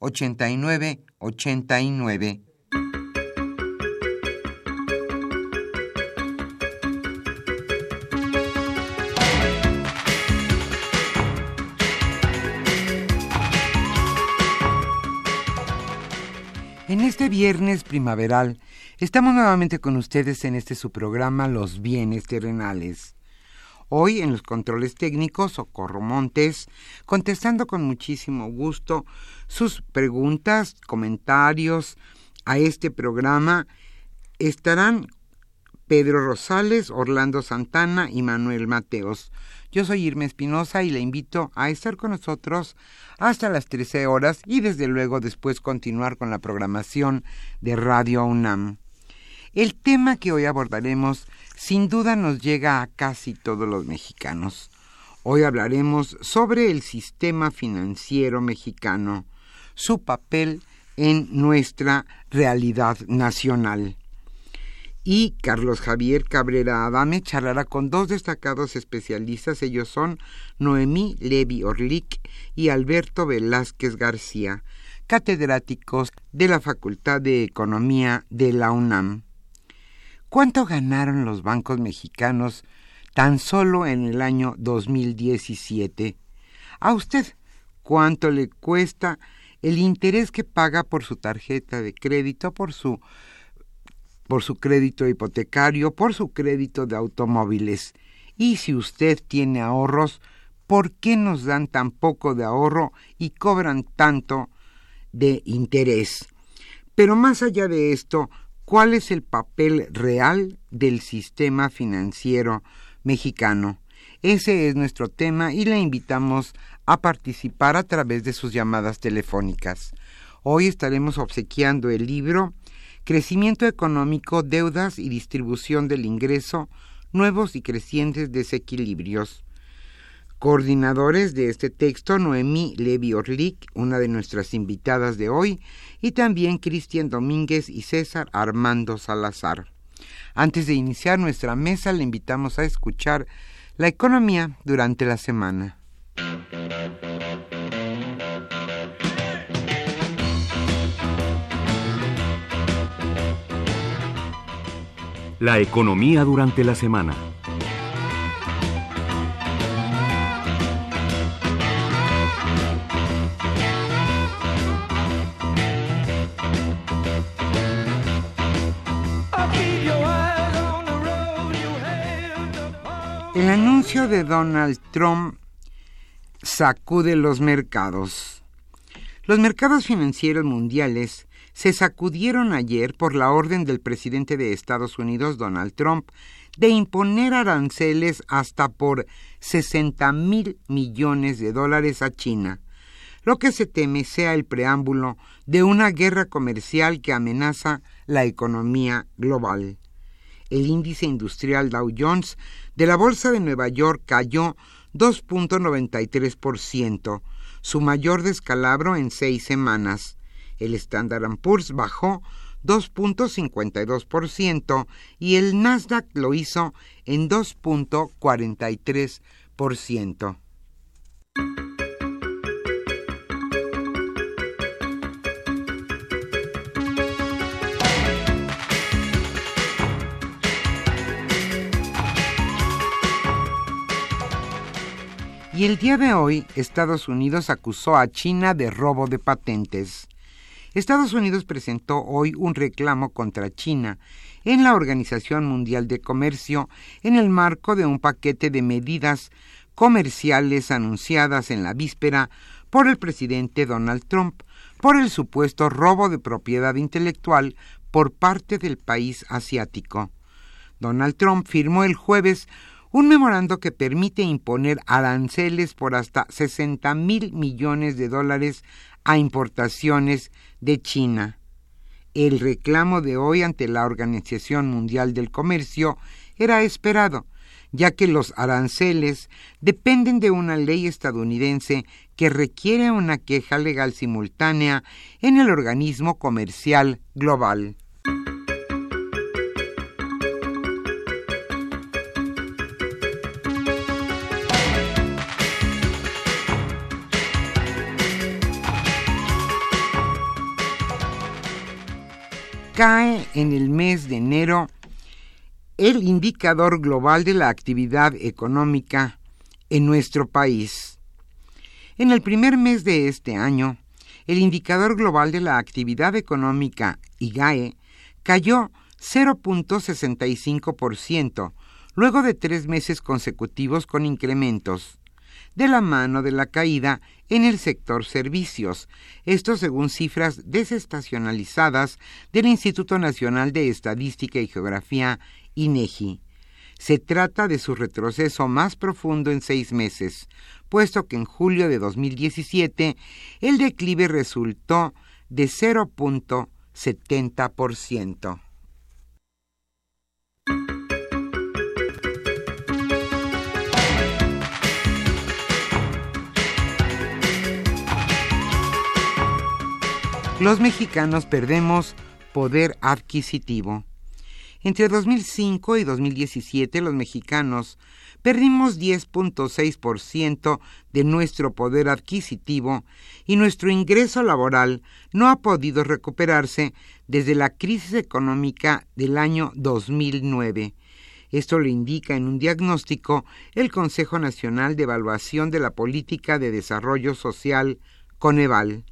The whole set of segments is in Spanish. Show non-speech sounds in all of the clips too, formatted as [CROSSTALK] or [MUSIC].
89 89. En este viernes primaveral estamos nuevamente con ustedes en este su programa Los bienes terrenales. Hoy en los controles técnicos, Socorro Montes, contestando con muchísimo gusto sus preguntas, comentarios a este programa, estarán Pedro Rosales, Orlando Santana y Manuel Mateos. Yo soy Irma Espinosa y le invito a estar con nosotros hasta las 13 horas y desde luego después continuar con la programación de Radio UNAM. El tema que hoy abordaremos sin duda nos llega a casi todos los mexicanos. Hoy hablaremos sobre el sistema financiero mexicano, su papel en nuestra realidad nacional. Y Carlos Javier Cabrera Adame charlará con dos destacados especialistas, ellos son Noemí Levi Orlik y Alberto Velázquez García, catedráticos de la Facultad de Economía de la UNAM. ¿Cuánto ganaron los bancos mexicanos tan solo en el año 2017? A usted, ¿cuánto le cuesta el interés que paga por su tarjeta de crédito, por su por su crédito hipotecario, por su crédito de automóviles. Y si usted tiene ahorros, ¿por qué nos dan tan poco de ahorro y cobran tanto de interés? Pero más allá de esto, ¿Cuál es el papel real del sistema financiero mexicano? Ese es nuestro tema y le invitamos a participar a través de sus llamadas telefónicas. Hoy estaremos obsequiando el libro Crecimiento económico, deudas y distribución del ingreso, nuevos y crecientes desequilibrios coordinadores de este texto, Noemí Levi Orlik, una de nuestras invitadas de hoy, y también Cristian Domínguez y César Armando Salazar. Antes de iniciar nuestra mesa, le invitamos a escuchar la economía durante la semana. La economía durante la semana. Anuncio de Donald Trump sacude los mercados. Los mercados financieros mundiales se sacudieron ayer por la orden del presidente de Estados Unidos, Donald Trump, de imponer aranceles hasta por 60 mil millones de dólares a China, lo que se teme sea el preámbulo de una guerra comercial que amenaza la economía global. El índice industrial Dow Jones de la Bolsa de Nueva York cayó 2.93%, su mayor descalabro en seis semanas. El Standard Poor's bajó 2.52% y el Nasdaq lo hizo en 2.43%. Y el día de hoy Estados Unidos acusó a China de robo de patentes. Estados Unidos presentó hoy un reclamo contra China en la Organización Mundial de Comercio en el marco de un paquete de medidas comerciales anunciadas en la víspera por el presidente Donald Trump por el supuesto robo de propiedad intelectual por parte del país asiático. Donald Trump firmó el jueves un memorando que permite imponer aranceles por hasta 60 mil millones de dólares a importaciones de China. El reclamo de hoy ante la Organización Mundial del Comercio era esperado, ya que los aranceles dependen de una ley estadounidense que requiere una queja legal simultánea en el organismo comercial global. Cae en el mes de enero el indicador global de la actividad económica en nuestro país. En el primer mes de este año, el indicador global de la actividad económica, IGAE, cayó 0.65%, luego de tres meses consecutivos con incrementos de la mano de la caída en el sector servicios, esto según cifras desestacionalizadas del Instituto Nacional de Estadística y Geografía, INEGI. Se trata de su retroceso más profundo en seis meses, puesto que en julio de 2017 el declive resultó de 0.70%. los mexicanos perdemos poder adquisitivo. Entre 2005 y 2017 los mexicanos perdimos 10.6% de nuestro poder adquisitivo y nuestro ingreso laboral no ha podido recuperarse desde la crisis económica del año 2009. Esto lo indica en un diagnóstico el Consejo Nacional de Evaluación de la Política de Desarrollo Social, Coneval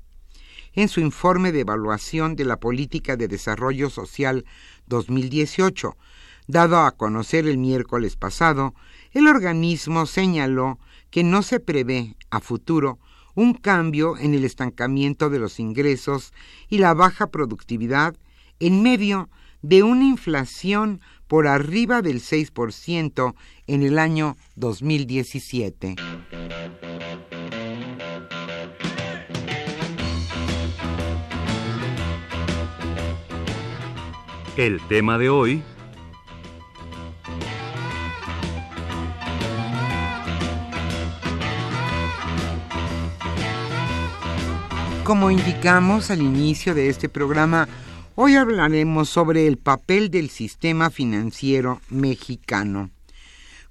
en su informe de evaluación de la Política de Desarrollo Social 2018, dado a conocer el miércoles pasado, el organismo señaló que no se prevé a futuro un cambio en el estancamiento de los ingresos y la baja productividad en medio de una inflación por arriba del 6% en el año 2017. El tema de hoy... Como indicamos al inicio de este programa, hoy hablaremos sobre el papel del sistema financiero mexicano.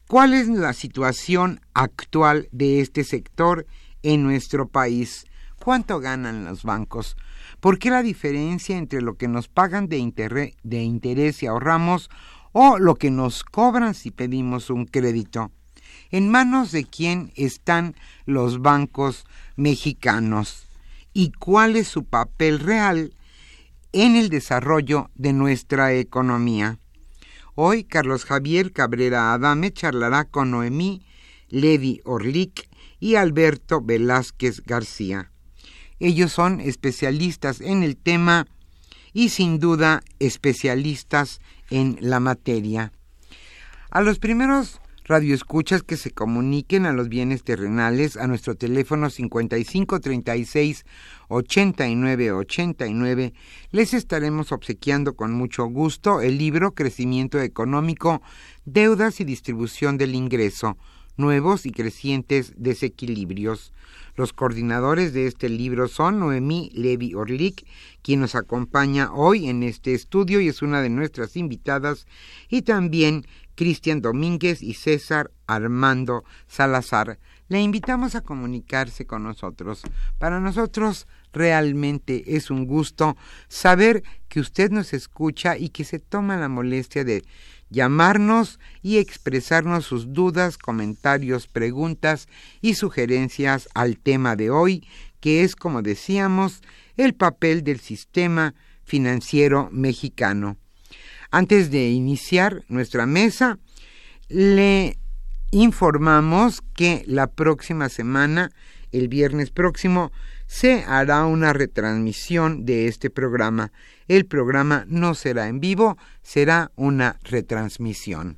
¿Cuál es la situación actual de este sector en nuestro país? ¿Cuánto ganan los bancos? ¿Por qué la diferencia entre lo que nos pagan de, de interés y ahorramos o lo que nos cobran si pedimos un crédito? ¿En manos de quién están los bancos mexicanos? ¿Y cuál es su papel real en el desarrollo de nuestra economía? Hoy Carlos Javier Cabrera Adame charlará con Noemí Levi Orlik y Alberto Velázquez García. Ellos son especialistas en el tema y sin duda especialistas en la materia. A los primeros radioescuchas que se comuniquen a los bienes terrenales a nuestro teléfono 5536 8989 les estaremos obsequiando con mucho gusto el libro Crecimiento Económico, Deudas y Distribución del Ingreso, Nuevos y Crecientes Desequilibrios. Los coordinadores de este libro son Noemí Levi Orlik, quien nos acompaña hoy en este estudio y es una de nuestras invitadas, y también Cristian Domínguez y César Armando Salazar. Le invitamos a comunicarse con nosotros. Para nosotros realmente es un gusto saber que usted nos escucha y que se toma la molestia de llamarnos y expresarnos sus dudas, comentarios, preguntas y sugerencias al tema de hoy, que es, como decíamos, el papel del sistema financiero mexicano. Antes de iniciar nuestra mesa, le informamos que la próxima semana, el viernes próximo, se hará una retransmisión de este programa. El programa no será en vivo, será una retransmisión.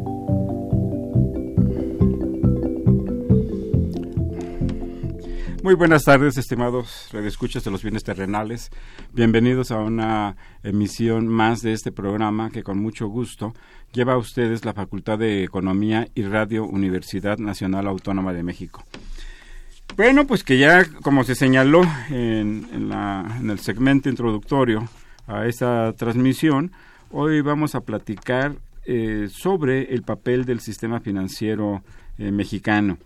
Muy buenas tardes, estimados redescuchas de los bienes terrenales. Bienvenidos a una emisión más de este programa que con mucho gusto lleva a ustedes la Facultad de Economía y Radio Universidad Nacional Autónoma de México. Bueno, pues que ya, como se señaló en, el segmento introductorio a esta transmisión, hoy vamos a platicar eh, sobre el papel del sistema financiero eh, mexicano.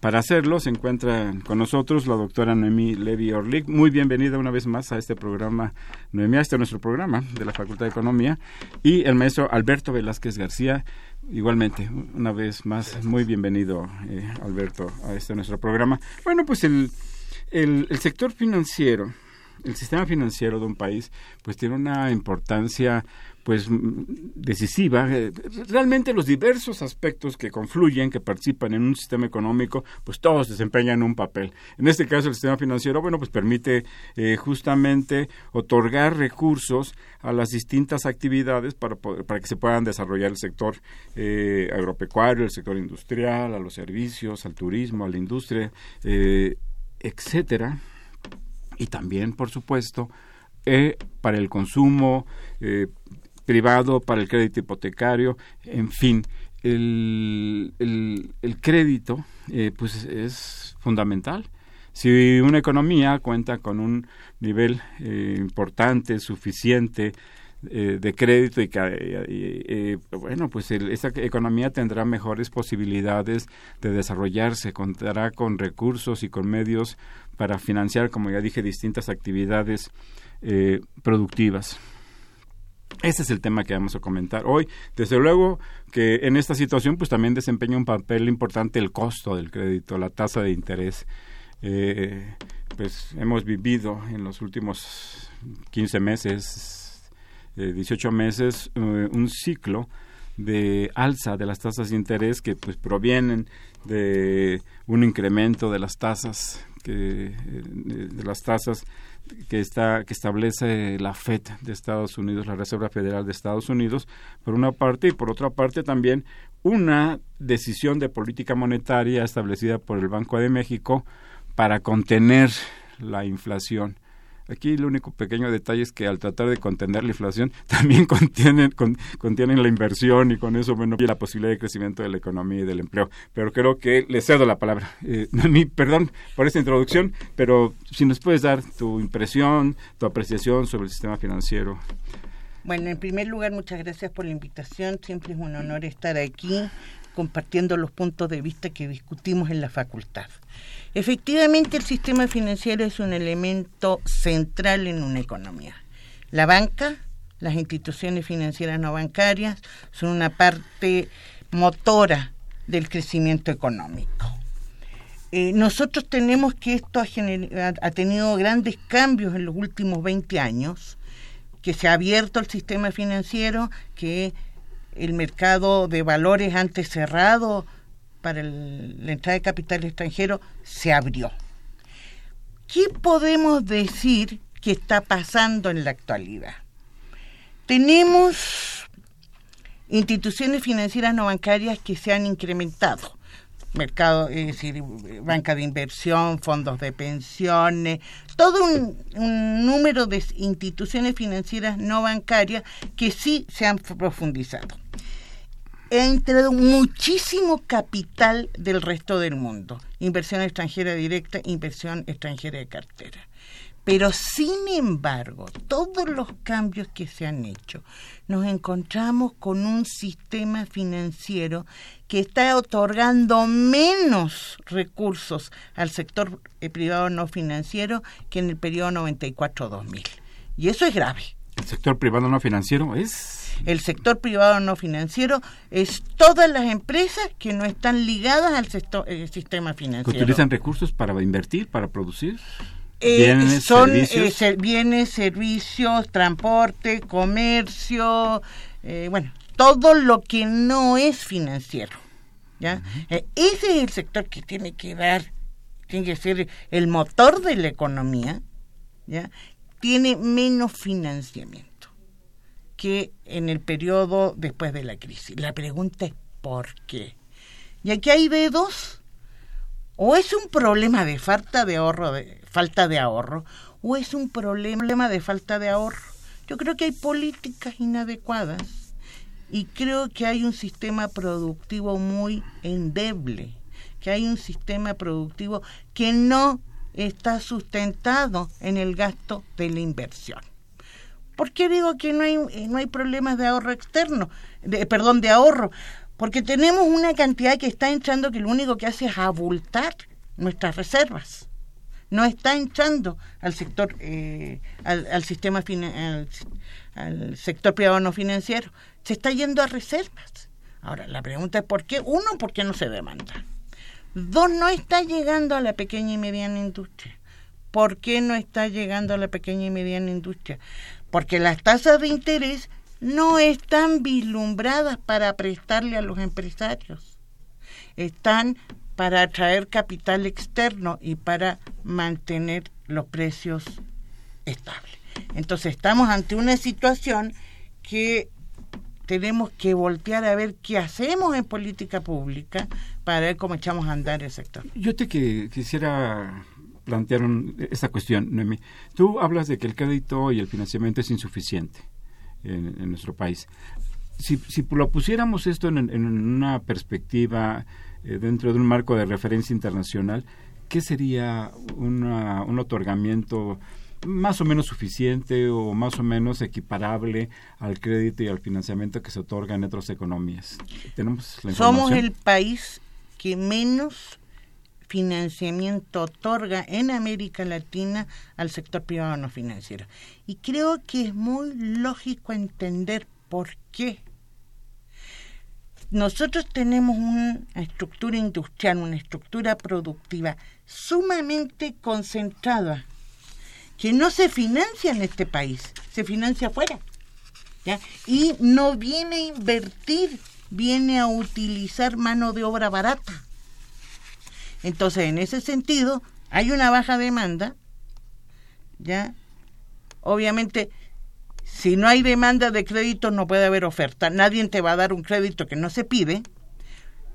Para hacerlo se encuentra con nosotros la doctora Noemí Levy Orlik. Muy bienvenida una vez más a este programa, Noemí, a este nuestro programa de la Facultad de Economía. Y el maestro Alberto Velázquez García, igualmente, una vez más, muy bienvenido, eh, Alberto, a este nuestro programa. Bueno, pues el, el, el sector financiero, el sistema financiero de un país, pues tiene una importancia pues decisiva. Eh, realmente los diversos aspectos que confluyen, que participan en un sistema económico, pues todos desempeñan un papel. En este caso, el sistema financiero, bueno, pues permite eh, justamente otorgar recursos a las distintas actividades para, para que se puedan desarrollar el sector eh, agropecuario, el sector industrial, a los servicios, al turismo, a la industria, etcétera. Y también, por supuesto, para el consumo, privado, para el crédito hipotecario, en fin, el, el, crédito eh, pues es fundamental. Si una economía cuenta con un nivel eh, importante, suficiente eh, de crédito y, que bueno pues esta economía tendrá mejores posibilidades de desarrollarse contará con recursos y con medios para financiar como ya dije distintas actividades productivas ese es el tema que vamos a comentar hoy. Desde luego que en esta situación pues también desempeña un papel importante el costo del crédito, la tasa de interés. Eh, pues hemos vivido en los últimos 15 meses, eh, 18 meses, eh, un ciclo de alza de las tasas de interés que pues provienen de un incremento de las tasas que, de las tasas que está que establece la Fed de Estados Unidos, la Reserva Federal de Estados Unidos, por una parte y por otra parte también una decisión de política monetaria establecida por el Banco de México para contener la inflación Aquí el único pequeño detalle es que al tratar de contener la inflación [LAUGHS] también contienen, contienen la inversión y con eso bueno la posibilidad de crecimiento de la economía y del empleo. Pero creo que le cedo la palabra. Eh, [LAUGHS] perdón por esta introducción, pero si nos puedes dar tu impresión, tu apreciación sobre el sistema financiero. Bueno, en primer lugar, muchas gracias por la invitación. Siempre es un honor estar aquí compartiendo los puntos de vista que discutimos en la facultad. Efectivamente, el sistema financiero es un elemento central en una economía. La banca, las instituciones financieras no bancarias, son una parte motora del crecimiento económico. Eh, nosotros tenemos que esto ha, ha, tenido grandes cambios en los últimos 20 años, que se ha abierto el sistema financiero, que el mercado de valores antes cerrado para la entrada de capital extranjero se abrió. ¿Qué podemos decir que está pasando en la actualidad? Tenemos instituciones financieras no bancarias que se han incrementado. Mercado, es decir, banca de inversión, fondos de pensiones, todo un número de instituciones financieras no bancarias que sí se han profundizado ha entrado muchísimo capital del resto del mundo. Inversión extranjera directa, inversión extranjera de cartera. Pero sin embargo, todos los cambios que se han hecho, nos encontramos con un sistema financiero que está otorgando menos recursos al sector eh, privado no financiero que en el periodo 94-2000. Y eso es grave. ¿El sector privado no financiero es? El sector privado no financiero es todas las empresas que no están ligadas al eh, sistema financiero. ¿Que utilizan recursos para invertir, para producir? Eh, bienes, son eh, servicios? bienes, servicios, transporte, comercio, bueno, todo lo que no es financiero. ¿ya? ese es el sector que tiene que dar, tiene que ser el motor de la economía, ¿ya? tiene menos financiamiento que en el periodo después de la crisis. La pregunta es ¿por qué? Y aquí hay dedos. O es un problema de falta de ahorro, de falta de ahorro, o es un problema de falta de ahorro. Yo creo que hay políticas inadecuadas y creo que hay un sistema productivo muy endeble, que hay un sistema productivo que no está sustentado en el gasto de la inversión. ¿Por qué digo que no hay, eh, no hay problemas de ahorro externo? Perdón, de ahorro. Porque tenemos una cantidad que está entrando que lo único que hace es abultar nuestras reservas. No está entrando al sector, eh, al, sistema, al, sector privado no financiero. Se está yendo a reservas. Ahora, la pregunta es por qué. Uno, ¿por qué no se demanda? Dos, no está llegando a la pequeña y mediana industria. ¿Por qué no está llegando a la pequeña y mediana industria? porque las tasas de interés no están vislumbradas para prestarle a los empresarios, están para atraer capital externo y para mantener los precios estables. Entonces estamos ante una situación que tenemos que voltear a ver qué hacemos en política pública para ver cómo echamos a andar el sector. Yo te quisiera plantearon esta cuestión, Noemi. Tú hablas de que el crédito y el financiamiento es insuficiente en, nuestro país. Si, si, lo pusiéramos esto en, una perspectiva eh, dentro de un marco de referencia internacional, ¿qué sería un otorgamiento más o menos suficiente o más o menos equiparable al crédito y al financiamiento que se otorga en otras economías. Tenemos Somos el país que menos financiamiento otorga en América Latina al sector privado no financiero. Y creo que es muy lógico entender por qué. Nosotros tenemos una estructura industrial, una estructura productiva sumamente concentrada, que no se financia en este país, se financia afuera. Y no viene a invertir, viene a utilizar mano de obra barata. Entonces, en ese sentido, hay una baja demanda, ¿ya? Obviamente, si no hay demanda de crédito, no puede haber oferta. Nadie te va a dar un crédito que no se pide.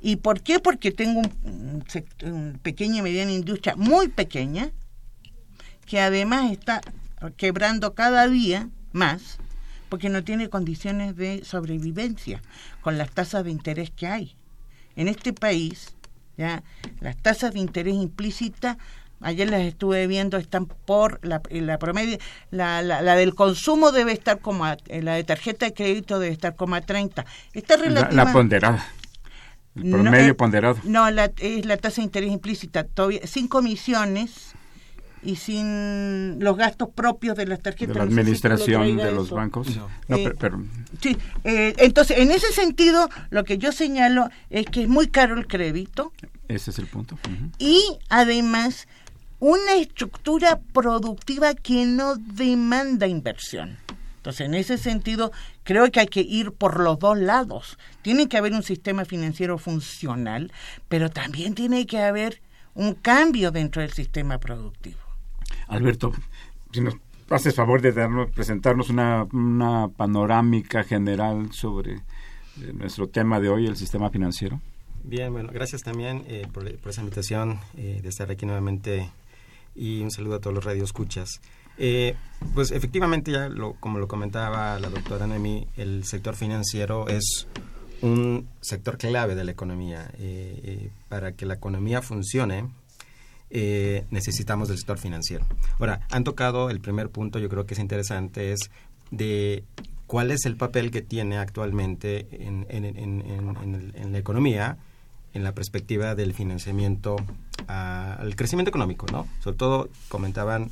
¿Y por qué? Porque tengo un, un pequeña y mediana industria muy pequeña, que además está quebrando cada día más, porque no tiene condiciones de sobrevivencia con las tasas de interés que hay. En este país, ¿ya? Las tasas de interés implícitas, ayer las estuve viendo, están por la, la promedio, la, la, del consumo debe estar como, a, la de tarjeta de crédito debe estar como a 30. Está relativa, la, ponderada. El promedio eh, ponderado. No, es la tasa de interés implícita. Todavía, sin comisiones y sin los gastos propios de las tarjetas. De la administración de los bancos. No. Eh, pero, Sí, eh, entonces en ese sentido lo que yo señalo es que es muy caro el crédito. Ese es el punto. Y además una estructura productiva que no demanda inversión. Entonces, en ese sentido, creo que hay que ir por los dos lados. Tiene que haber un sistema financiero funcional, pero también tiene que haber un cambio dentro del sistema productivo. Alberto, si nos haces favor de darnos, presentarnos una, panorámica general sobre eh, nuestro tema de hoy, el sistema financiero. Bien, bueno, gracias también eh, por, esa invitación eh, de estar aquí nuevamente y un saludo a todos los radioescuchas. Eh, pues efectivamente, ya lo, como lo comentaba la doctora Nemi, el sector financiero es un sector clave de la economía. para que la economía funcione, eh, necesitamos del sector financiero. Ahora, han tocado el primer punto, yo creo que es interesante, es de cuál es el papel que tiene actualmente en, la economía en la perspectiva del financiamiento al crecimiento económico, ¿no? Sobre todo comentaban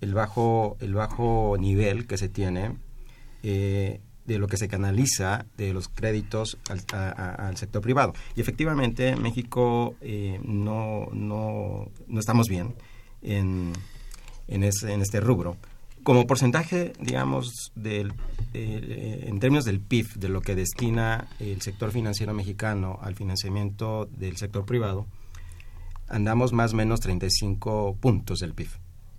el bajo, el bajo nivel que se tiene eh, de lo que se canaliza de los créditos al, sector privado. Y efectivamente, México eh, no, no, no, estamos bien en, en este rubro. Como porcentaje, digamos, del, eh, en términos del PIB, de lo que destina el sector financiero mexicano al financiamiento del sector privado, andamos más o menos 35 puntos del PIB,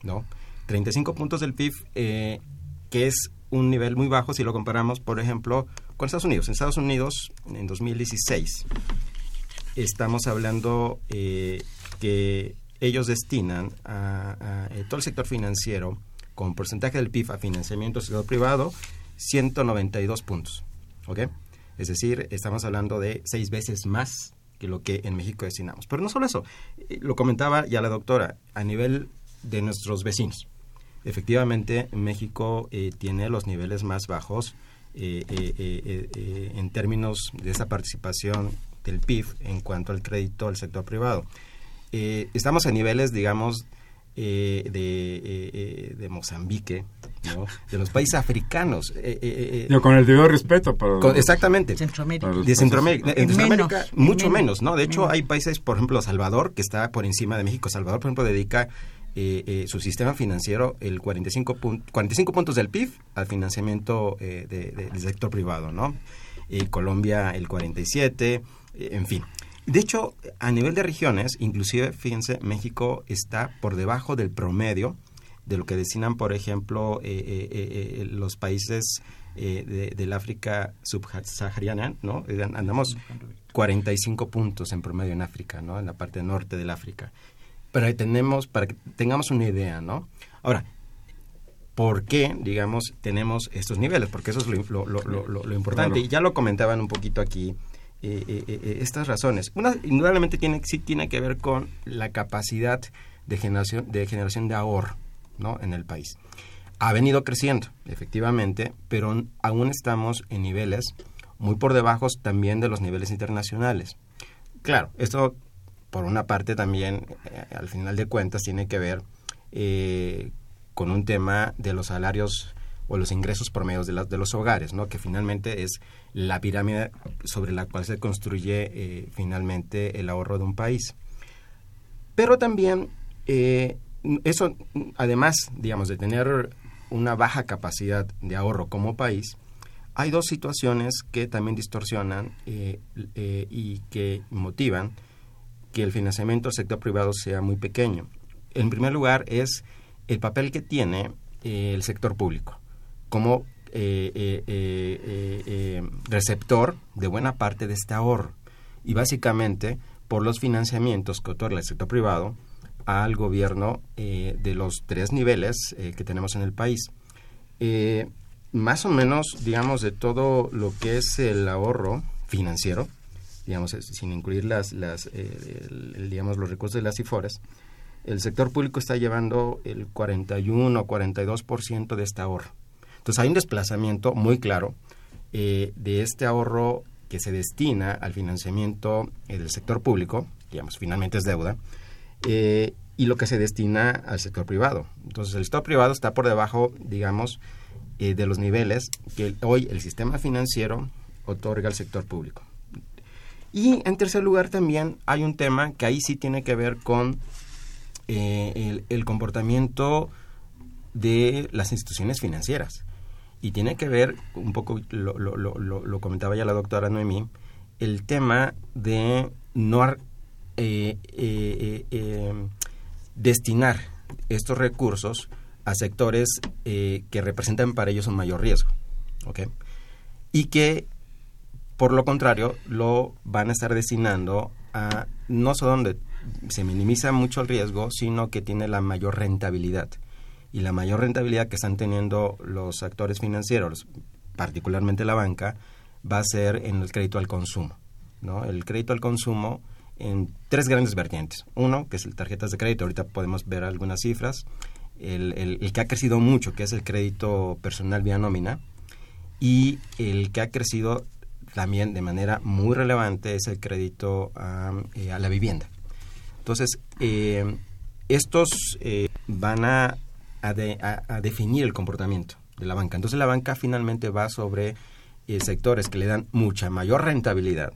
¿no? 35 puntos del PIB, eh, que es un nivel muy bajo si lo comparamos, por ejemplo, con Estados Unidos. En Estados Unidos, en 2016, estamos hablando eh, que ellos destinan a, eh, todo el sector financiero con porcentaje del PIB a financiamiento del sector privado 192 puntos. ¿Ok? Es decir, estamos hablando de seis veces más que lo que en México destinamos. Pero no solo eso, eh, lo comentaba ya la doctora, a nivel de nuestros vecinos efectivamente México eh, tiene los niveles más bajos eh, eh, en términos de esa participación del PIB en cuanto al crédito al sector privado. estamos a niveles, digamos, de, de, Mozambique, de los países africanos. con el debido respeto. Para exactamente. Centroamérica. De Centroamérica. En Centroamérica, mucho menos. ¿no? De hecho, hay países, por ejemplo, Salvador, que está por encima de México. Salvador, por ejemplo, dedica eh, eh, su sistema financiero el 45, 45 puntos del PIB al financiamiento eh, del sector privado, ¿no? Colombia el 47, en fin. De hecho, a nivel de regiones, inclusive, fíjense, México está por debajo del promedio de lo que destinan, por ejemplo, los países del África subsahariana, ¿no? Andamos 45 puntos en promedio en África, ¿no? En la parte norte del África pero ahí tenemos, para que tengamos una idea, ¿no? Ahora, ¿por qué, digamos, tenemos estos niveles? Porque eso es lo, lo, lo, lo importante. Y ya lo comentaban un poquito aquí, eh, eh, eh, estas razones. Una, indudablemente, tiene, sí tiene que ver con la capacidad de generación de, generación de ahorro, ¿no? en el país. Ha venido creciendo, efectivamente, pero aún estamos en niveles muy por debajo también de los niveles internacionales. Claro, esto por una parte también, eh, al final de cuentas, tiene que ver eh, con un tema de los salarios o los ingresos promedios de, de los hogares, ¿no? que finalmente es la pirámide sobre la cual se construye eh, finalmente el ahorro de un país. Pero también eh, eso, además, digamos, de tener una baja capacidad de ahorro como país, hay dos situaciones que también distorsionan y que motivan que el financiamiento del sector privado sea muy pequeño. En primer lugar es el papel que tiene el sector público como eh, eh, eh, receptor de buena parte de este ahorro y básicamente por los financiamientos que otorga el sector privado al gobierno de los tres niveles que tenemos en el país. más o menos, digamos, de todo lo que es el ahorro financiero, digamos, sin incluir las, las digamos, los recursos de las IFORES, el sector público está llevando el 41 o 42% de este ahorro. Entonces hay un desplazamiento muy claro eh, de este ahorro que se destina al financiamiento eh, del sector público, digamos, finalmente es deuda, eh, y lo que se destina al sector privado. Entonces el sector privado está por debajo, digamos, de los niveles que hoy el sistema financiero otorga al sector público. Y en tercer lugar también hay un tema que ahí sí tiene que ver con el comportamiento de las instituciones financieras y tiene que ver, un poco lo, lo, lo, comentaba ya la doctora Noemí, el tema de no eh, eh, eh, destinar estos recursos a sectores que representan para ellos un mayor riesgo. ¿okay? Y que, por lo contrario, lo van a estar destinando a no solo donde se minimiza mucho el riesgo, sino que tiene la mayor rentabilidad y la mayor rentabilidad que están teniendo los actores financieros, particularmente la banca, va a ser en el crédito al consumo. ¿no? El crédito al consumo en tres grandes vertientes. Uno, que es el tarjetas de crédito, ahorita podemos ver algunas cifras. El, el, que ha crecido mucho, que es el crédito personal vía nómina. Y el que ha crecido también de manera muy relevante es el crédito a, eh, la vivienda. Entonces, eh, estos eh, van a a, definir el comportamiento de la banca. Entonces la banca finalmente va sobre eh, sectores que le dan mucha mayor rentabilidad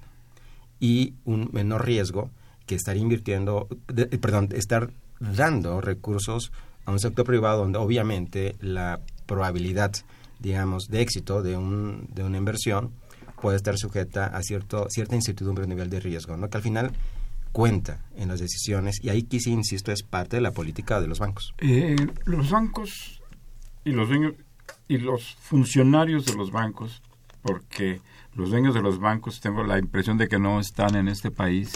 y un menor riesgo que estar invirtiendo, eh, perdón, estar dando recursos a un sector privado donde obviamente la probabilidad, digamos, de éxito de, un, de una inversión puede estar sujeta a cierto, cierta incertidumbre a nivel de riesgo, ¿no? que al final cuenta en las decisiones y ahí que sí, insisto, es parte de la política de los bancos. Eh, los bancos y los dueños y los funcionarios de los bancos, porque los dueños de los bancos tengo la impresión de que no están en este país,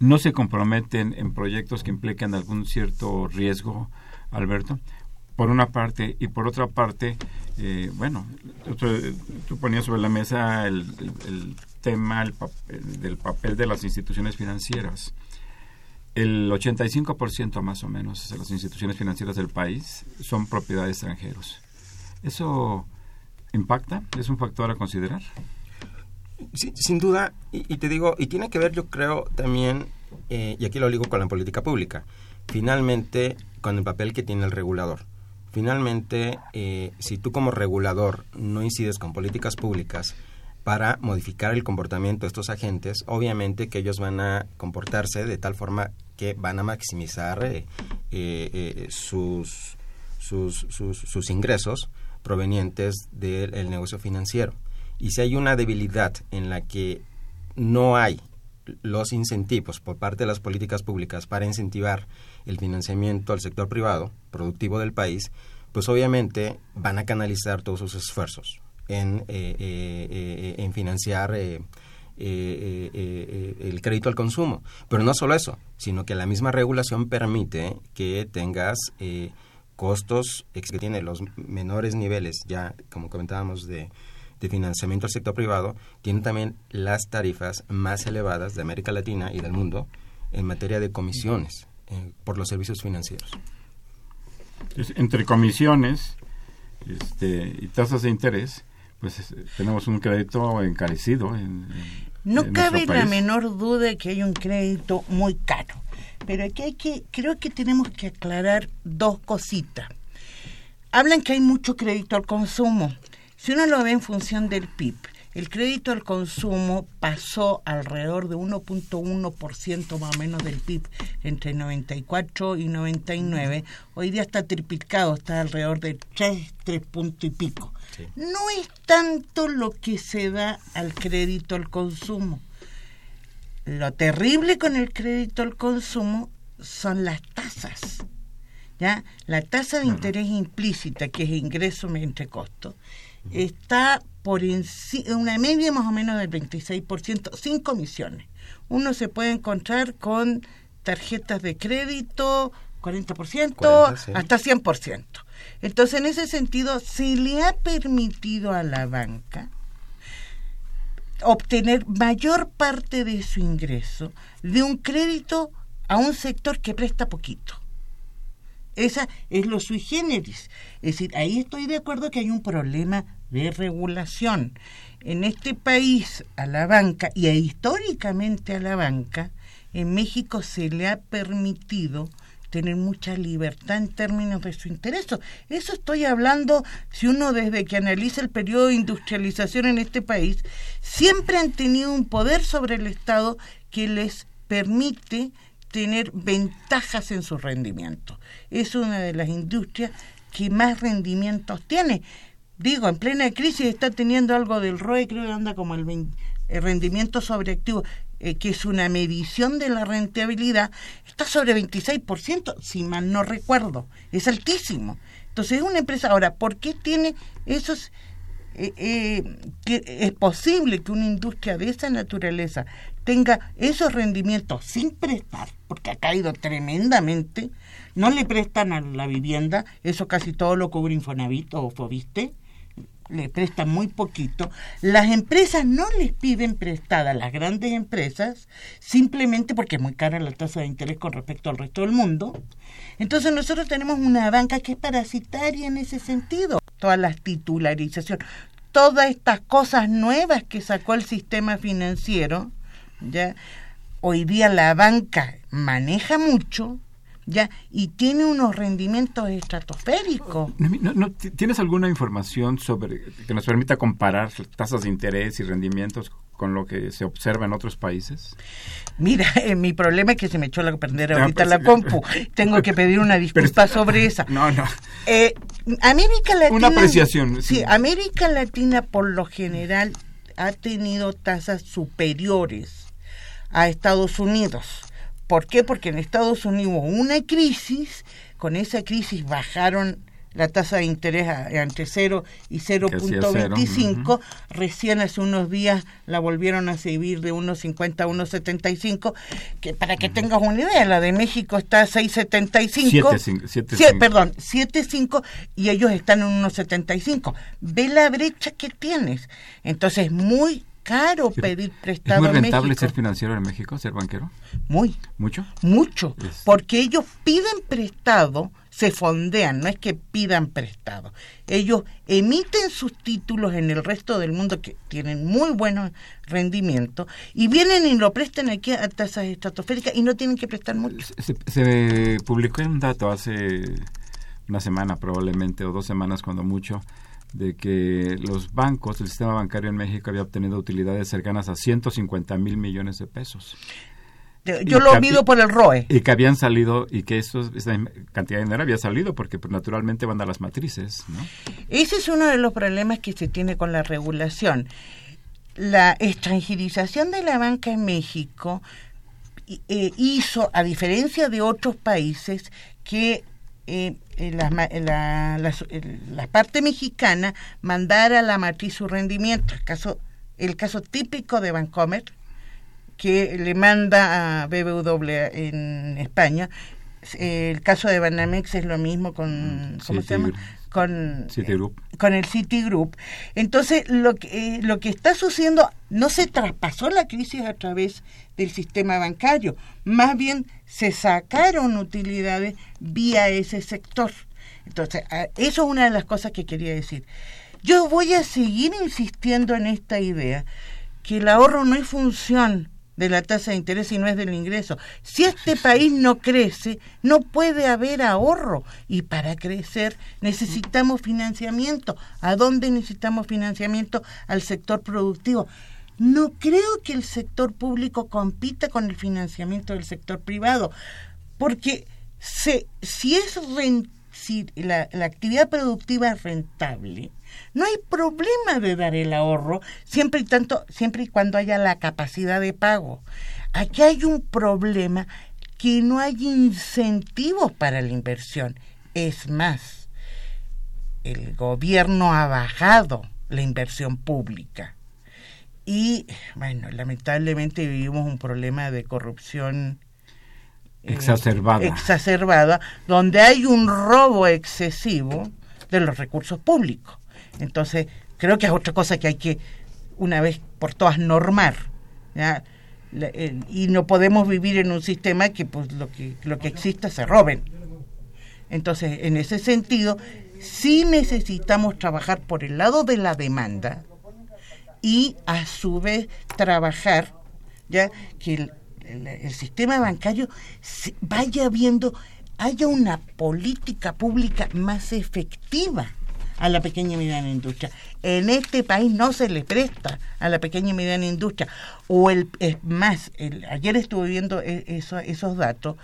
no se comprometen en proyectos que impliquen algún cierto riesgo, Alberto por una parte y por otra parte eh, bueno tú, ponías sobre la mesa el, tema del papel de las instituciones financieras. El 85% más o menos de las instituciones financieras del país son propiedad de extranjeros. Eso impacta es un factor a considerar sin duda y, te digo y tiene que ver yo creo también eh, y aquí lo digo con la política pública. Finalmente con el papel que tiene el regulador Finalmente, eh, si tú como regulador no incides con políticas públicas para modificar el comportamiento de estos agentes, obviamente que ellos van a comportarse de tal forma que van a maximizar eh, eh, sus, sus, sus, ingresos provenientes del negocio financiero. Y si hay una debilidad en la que no hay los incentivos por parte de las políticas públicas para incentivar el financiamiento al sector privado productivo del país, pues obviamente van a canalizar todos sus esfuerzos en, eh, eh, eh, en financiar el crédito al consumo. Pero no solo eso, sino que la misma regulación permite que tengas costos que tiene los menores niveles, ya como comentábamos, de, de financiamiento al sector privado, tiene también las tarifas más elevadas de América Latina y del mundo en materia de comisiones por los servicios financieros. Entre comisiones este, y tasas de interés, pues tenemos un crédito encarecido. En, no cabe la menor duda de que hay un crédito muy caro, pero aquí hay que, creo que tenemos que aclarar dos cositas. Hablan que hay mucho crédito al consumo. Si uno lo ve en función del PIB, el crédito al consumo pasó alrededor de 1.1% más o menos del PIB entre 94 y 99. Hoy día está triplicado, está alrededor de 3, 3 puntos y pico. No es tanto lo que se da al crédito al consumo. Lo terrible con el crédito al consumo son las tasas. ¿ya? La tasa de interés implícita, que es ingreso entre costo, está por una media más o menos del 26%, sin comisiones. Uno se puede encontrar con tarjetas de crédito 40%, hasta 100%. Entonces, en ese sentido, se le ha permitido a la banca obtener mayor parte de su ingreso de un crédito a un sector que presta poquito. Esa es lo sui generis. Es decir, ahí estoy de acuerdo que hay un problema de regulación. En este país, a la banca, y históricamente a la banca, en México se le ha permitido tener mucha libertad en términos de su interés. Eso estoy hablando, si uno desde que analiza el periodo de industrialización en este país, siempre han tenido un poder sobre el Estado que les permite tener ventajas en su rendimiento. Es una de las industrias que más rendimientos tiene. Digo, en plena crisis está teniendo algo del ROE, creo que anda como el, rendimiento sobre activo, eh, que es una medición de la rentabilidad, está sobre 26%, si mal no recuerdo. Es altísimo. Entonces es una empresa. Ahora, ¿por qué tiene esos eh, eh, que es posible que una industria de esa naturaleza tenga esos rendimientos sin prestar, porque ha caído tremendamente, no le prestan a la vivienda, eso casi todo lo cubre Infonavit o Fobiste, le prestan muy poquito, las empresas no les piden prestada las grandes empresas simplemente porque es muy cara la tasa de interés con respecto al resto del mundo. Entonces nosotros tenemos una banca que es parasitaria en ese sentido. Todas las titularizaciones, todas estas cosas nuevas que sacó el sistema financiero, ya hoy día la banca maneja mucho, ya y tiene unos rendimientos estratosféricos. No, ¿Tienes alguna información sobre que nos permita comparar tasas de interés y rendimientos con lo que se observa en otros países? Mira, [LAUGHS] eh, mi problema es que se me echó la prender ahorita pues, la compu. Tengo que pedir una [LAUGHS] disculpa sobre esa. [LAUGHS] No, no. Eh, América Latina. Una apreciación. Sí. sí, América Latina por lo general ha tenido tasas superiores a Estados Unidos ¿Por qué? Porque en Estados Unidos hubo una crisis, con esa crisis bajaron la tasa de interés entre 0 y 0.25, recién hace unos días la volvieron a subir de 1.50 a 1.75, que para que tengas una idea, la de México está a 6.75, perdón, 7.5 y ellos están en 1.75. Ve la brecha que tienes. Entonces, muy caro pedir prestado. ¿Es muy rentable ser financiero en México, ser banquero? Muy. ¿Mucho? Mucho. Porque ellos piden prestado, se fondean, no es que pidan prestado. Ellos emiten sus títulos en el resto del mundo que tienen muy buenos rendimientos y vienen y lo prestan aquí a tasas estratosféricas y no tienen que prestar mucho. Se, se publicó un dato hace una semana probablemente o dos semanas cuando mucho de que los bancos, el sistema bancario en México había obtenido utilidades cercanas a 150 mil millones de pesos. Yo lo mido por el ROE. Y que habían salido, y que eso, esa cantidad de dinero había salido porque pues, naturalmente van a las matrices. ¿no? Ese es uno de los problemas que se tiene con la regulación. La extranjerización de la banca en México eh, hizo, a diferencia de otros países, que eh, la, la, la, parte mexicana mandara a la matriz su rendimiento. El caso, el caso típico de Bancomer, que le manda a BBW en España. El caso de Banamex es lo mismo con, ¿cómo se llama? con, Citigroup. con el Citigroup. Entonces, lo que, eh, lo que está sucediendo, no se traspasó la crisis a través del sistema bancario, más bien se sacaron utilidades vía ese sector. Entonces, eso es una de las cosas que quería decir. Yo voy a seguir insistiendo en esta idea que el ahorro no es función de la tasa de interés y no es del ingreso. Si este país no crece, no puede haber ahorro. Y para crecer necesitamos financiamiento. ¿A dónde necesitamos financiamiento? Al sector productivo. No creo que el sector público compita con el financiamiento del sector privado, porque si es la, la actividad productiva es rentable, no hay problema de dar el ahorro siempre y tanto, siempre y cuando haya la capacidad de pago. Aquí hay un problema que no hay incentivos para la inversión. Es más, el gobierno ha bajado la inversión pública. Y bueno, lamentablemente vivimos un problema de corrupción eh, exacerbada. exacerbada, donde hay un robo excesivo de los recursos públicos. Entonces, creo que es otra cosa que hay que, una vez por todas, normar. y no podemos vivir en un sistema que pues lo que lo que exista se roben. Entonces, en ese sentido, sí necesitamos trabajar por el lado de la demanda y a su vez trabajar ya que el, sistema bancario vaya viendo haya una política pública más efectiva a la pequeña y mediana industria. En este país no se le presta a la pequeña y mediana industria. O el, es más, ayer estuve viendo e, eso, esos datos,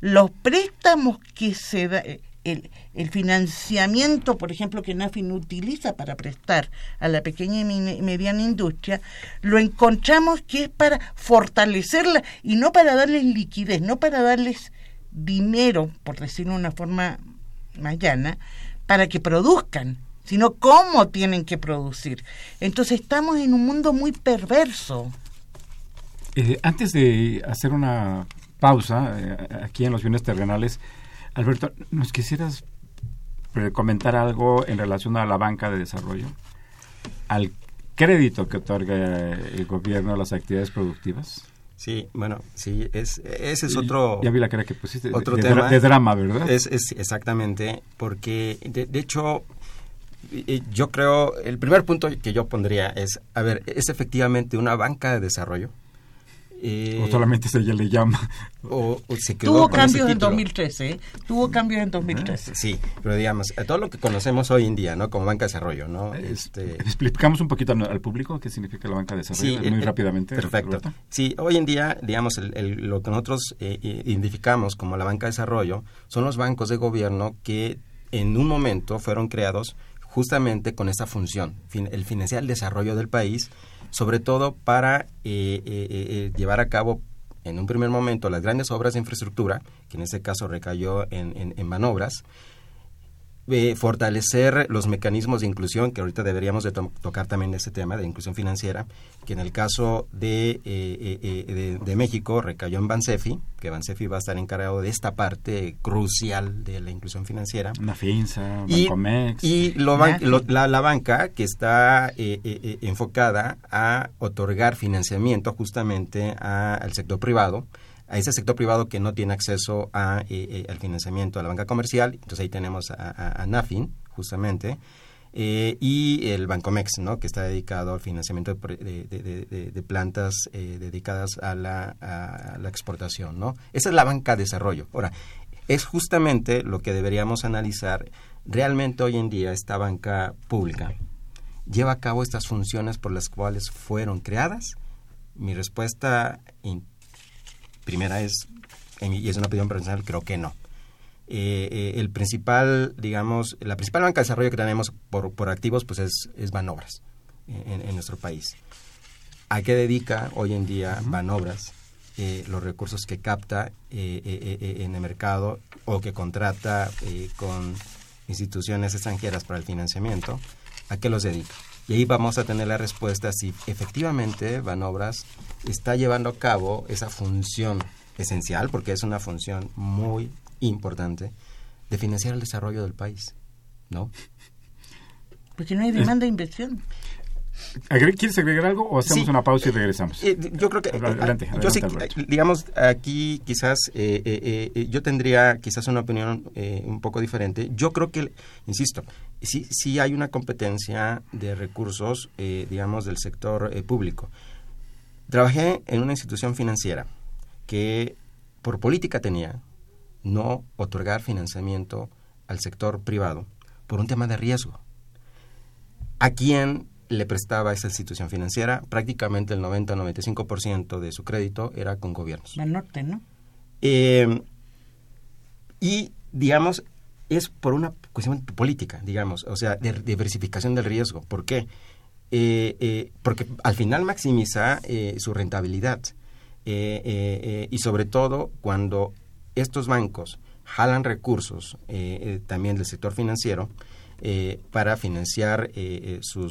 los préstamos que se da, eh, el, financiamiento, por ejemplo, que NAFIN utiliza para prestar a la pequeña y mediana industria, lo encontramos que es para fortalecerla y no para darles liquidez, no para darles dinero, por decirlo de una forma más llana, para que produzcan, sino cómo tienen que producir. Entonces estamos en un mundo muy perverso. Eh, antes de hacer una pausa eh, aquí en los bienes terrenales, Alberto, ¿nos quisieras comentar algo en relación a la banca de desarrollo? Al crédito que otorga el gobierno a las actividades productivas. Sí, bueno, sí, es, ese es otro... Ya vi la cara que pusiste, otro de, tema, de drama, ¿verdad? Es, es exactamente, porque de, hecho yo creo, el primer punto que yo pondría es, a ver, ¿es efectivamente una banca de desarrollo? Eh, o solamente se le llama. O, Tuvo cambios en 2013, ¿eh? Tuvo cambios en 2013. Sí, pero digamos, todo lo que conocemos hoy en día, ¿no? Como banca de desarrollo, ¿no? Este... Explicamos un poquito al público qué significa la banca de desarrollo, muy rápidamente. Perfecto. Sí, hoy en día, digamos, lo que nosotros eh, identificamos como la banca de desarrollo son los bancos de gobierno que en un momento fueron creados justamente con esta función, el financiar el desarrollo del país sobre todo para eh, eh, eh, llevar a cabo en un primer momento las grandes obras de infraestructura, que en este caso recayó en, en manobras, fortalecer los mecanismos de inclusión, que ahorita deberíamos de tocar también ese tema de inclusión financiera, que en el caso de, eh, eh, eh, de, México recayó en Bansefi, que Bansefi va a estar encargado de esta parte crucial de la inclusión financiera. Una FINSA, Bancomex. Y, la, banca que está enfocada a otorgar financiamiento justamente al sector privado, a ese sector privado que no tiene acceso a, eh, eh, al financiamiento a la banca comercial. Entonces ahí tenemos a, NAFIN, justamente, eh, y el Bancomex, ¿no? que está dedicado al financiamiento de, plantas dedicadas a la, a la, exportación. ¿no? Esa es la banca de desarrollo. Ahora, es justamente lo que deberíamos analizar. Realmente hoy en día esta banca pública lleva a cabo estas funciones por las cuales fueron creadas. Mi respuesta primera es, y es una opinión personal, creo que no. Eh, eh, el principal, digamos, la principal banca de desarrollo que tenemos por, por activos, pues es, es Banobras en, nuestro país. ¿A qué dedica hoy en día Banobras eh, los recursos que capta en el mercado o que contrata con instituciones extranjeras para el financiamiento? ¿A qué los dedica? Y ahí vamos a tener la respuesta si efectivamente Banobras está llevando a cabo esa función esencial, porque es una función muy importante, de financiar el desarrollo del país, ¿no? Porque no hay demanda de inversión. ¿Quieres agregar algo o hacemos una pausa y regresamos? Eh, yo creo que... Adelante, yo sí, digamos, aquí quizás yo tendría quizás una opinión un poco diferente. Yo creo que, insisto, sí, sí hay una competencia de recursos, digamos, del sector público. Trabajé en una institución financiera que por política tenía no otorgar financiamiento al sector privado por un tema de riesgo. ¿A quién le prestaba esa institución financiera? Prácticamente el 90-95% de su crédito era con gobiernos. norte, ¿no? Eh, y, digamos, es por una cuestión política, digamos, o sea, de diversificación del riesgo. ¿Por qué? Eh, eh, porque al final maximiza su rentabilidad. y sobre todo cuando estos bancos jalan recursos también del sector financiero, eh, para financiar eh, eh, su,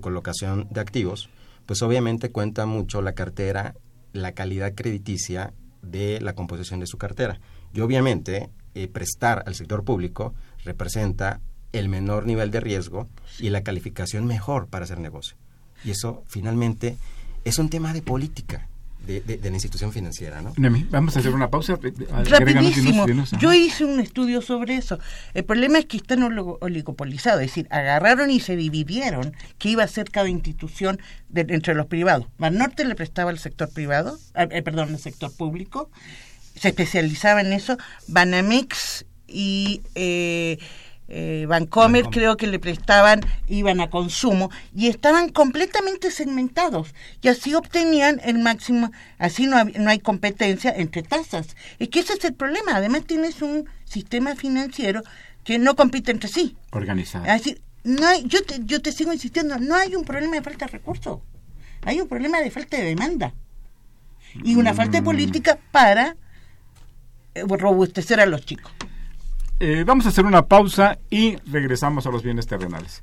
colocación de activos, pues obviamente cuenta mucho la cartera, la calidad crediticia de la composición de su cartera. Y obviamente prestar al sector público representa el menor nivel de riesgo y la calificación mejor para hacer negocio. Y eso finalmente es un tema de política de, la institución financiera, ¿no? vamos a hacer una pausa. Rapidísimo. Yo hice un estudio sobre eso. El problema es que están oligopolizados, es decir, agarraron y se dividieron qué iba a ser cada institución entre los privados. Banorte le prestaba al sector privado, eh, perdón, al sector público, se especializaba en eso. Banamex y... Eh, eh, Bancomer creo que le prestaban, iban a consumo y estaban completamente segmentados y así obtenían el máximo, así no, no hay competencia entre tasas. Es que ese es el problema, además tienes un sistema financiero que no compite entre sí. Organizado. no hay, yo, te, yo te sigo insistiendo, no hay un problema de falta de recursos, hay un problema de falta de demanda y una falta de mm. política para eh, robustecer a los chicos. Eh, vamos a hacer una pausa y regresamos a los bienes terrenales.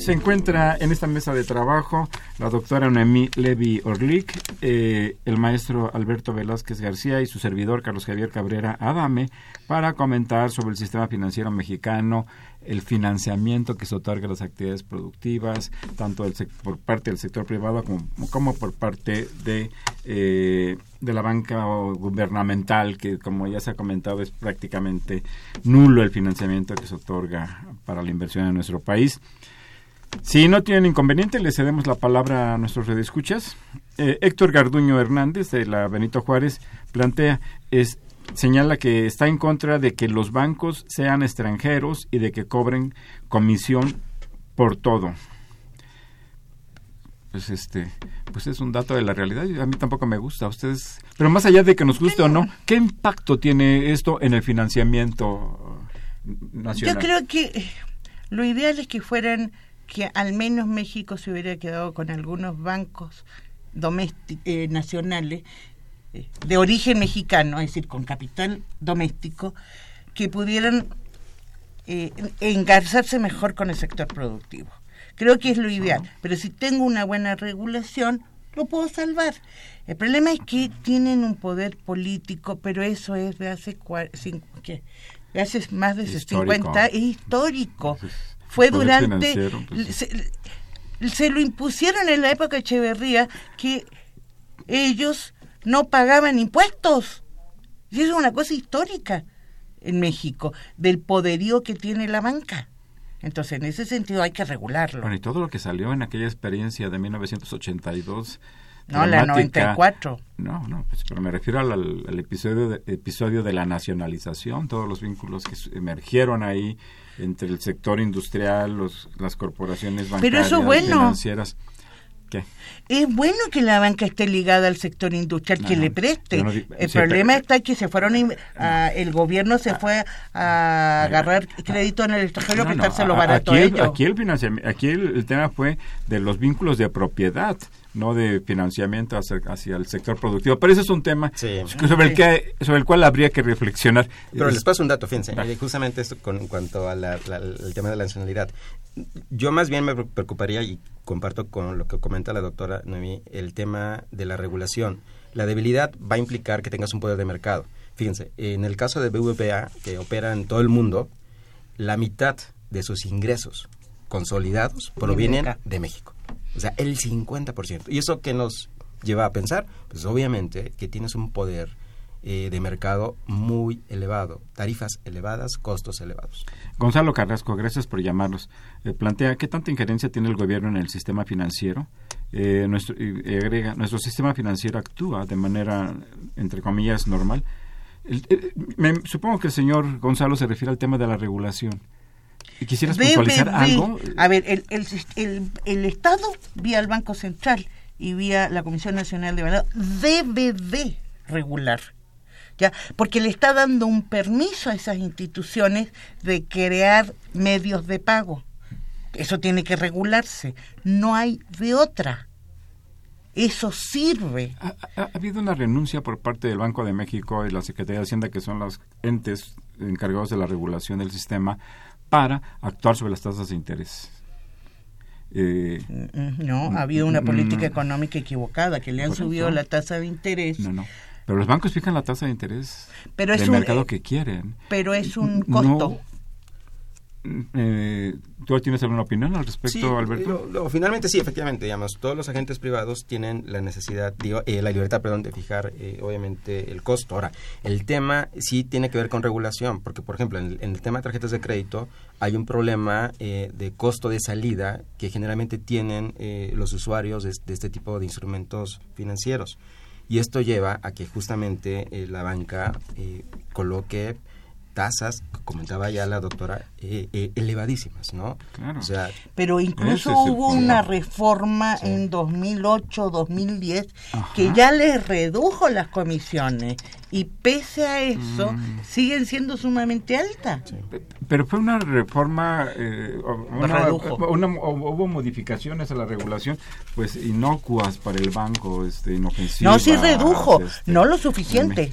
Se encuentra en esta mesa de trabajo la doctora Noemí Levy Orlik, eh, el maestro Alberto Velázquez García y su servidor Carlos Javier Cabrera Adame para comentar sobre el sistema financiero mexicano, el financiamiento que se otorga a las actividades productivas, tanto por parte del sector privado como, por parte de, eh, de la banca gubernamental, que como ya se ha comentado es prácticamente nulo el financiamiento que se otorga para la inversión en nuestro país. Si no tienen inconveniente, le cedemos la palabra a nuestros redescuchas. Eh, Héctor Garduño Hernández, de la Benito Juárez, plantea, es, señala que está en contra de que los bancos sean extranjeros y de que cobren comisión por todo. Pues este, pues es un dato de la realidad y a mí tampoco me gusta. A ustedes, pero más allá de que nos guste o no, ¿qué impacto tiene esto en el financiamiento nacional? Yo creo que lo ideal es que fueran que al menos México se hubiera quedado con algunos bancos domésticos eh, nacionales eh, de origen mexicano, es decir, con capital doméstico, que pudieran eh, engarzarse mejor con el sector productivo. Creo que es lo ideal, pero si tengo una buena regulación, lo puedo salvar. El problema es que tienen un poder político, pero eso es de hace, ¿qué? De hace más de 50, es histórico. Fue durante... Pues, se, se, lo impusieron en la época de Echeverría que ellos no pagaban impuestos. Y eso es una cosa histórica en México, del poderío que tiene la banca. Entonces, en ese sentido hay que regularlo. Bueno, y todo lo que salió en aquella experiencia de 1982. No, la 94. No, no, pues, pero me refiero al, episodio, de, episodio de la nacionalización, todos los vínculos que emergieron ahí entre el sector industrial, los, las corporaciones bancarias, pero eso bueno. financieras. Es bueno que la banca esté ligada al sector industrial, que le preste. el problema está que se fueron, el gobierno se fue a agarrar crédito en el extranjero, prestárselo barato aquí, a ellos. Aquí, el, aquí el tema fue de los vínculos de propiedad no de financiamiento hacia, el sector productivo. Pero ese es un tema sobre, el que, sobre el cual habría que reflexionar. Pero les paso un dato, fíjense, justamente esto con, en cuanto al tema de la nacionalidad. Yo más bien me preocuparía, y comparto con lo que comenta la doctora Noemí, el tema de la regulación. La debilidad va a implicar que tengas un poder de mercado. Fíjense, en el caso de BVPA, que opera en todo el mundo, la mitad de sus ingresos consolidados provienen de México. O sea, el 50%. ¿Y eso qué nos lleva a pensar? Pues obviamente que tienes un poder eh, de mercado muy elevado, tarifas elevadas, costos elevados. Gonzalo Carrasco, gracias por llamarnos. Eh, plantea qué tanta injerencia tiene el gobierno en el sistema financiero. Eh, nuestro, agrega, nuestro sistema financiero actúa de manera, entre comillas, normal. me, supongo que el señor Gonzalo se refiere al tema de la regulación. ¿Quisieras puntualizar algo? A ver, el, el, el, Estado, vía el Banco Central y vía la Comisión Nacional de Valor, debe de regular. ¿Ya? Porque le está dando un permiso a esas instituciones de crear medios de pago. Eso tiene que regularse. No hay de otra. Eso sirve. Ha, ha, habido una renuncia por parte del Banco de México y la Secretaría de Hacienda, que son los entes encargados de la regulación del sistema, para actuar sobre las tasas de interés. Eh, no, ha habido una política económica equivocada, que le han subido la tasa de interés. No, no. Pero los bancos fijan la tasa de interés pero del mercado que quieren. Pero es un costo. Eh, ¿Tú tienes alguna opinión al respecto, Alberto? finalmente sí, efectivamente, digamos, todos los agentes privados tienen la necesidad, eh, la libertad, perdón, de fijar, eh, obviamente, el costo. Ahora, el tema sí tiene que ver con regulación, porque, por ejemplo, en el, tema de tarjetas de crédito hay un problema de costo de salida que generalmente tienen los usuarios de, este tipo de instrumentos financieros. Y esto lleva a que justamente la banca coloque tasas, comentaba ya la doctora, eh, eh, elevadísimas, ¿no? Claro. Pero incluso hubo una reforma en 2008, 2010, que ya les redujo las comisiones y pese a eso mm. siguen siendo sumamente altas. Pero fue una reforma, eh, hubo modificaciones a la regulación, pues inocuas para el banco, este, inofensivas. No, sí redujo, este, no lo suficiente.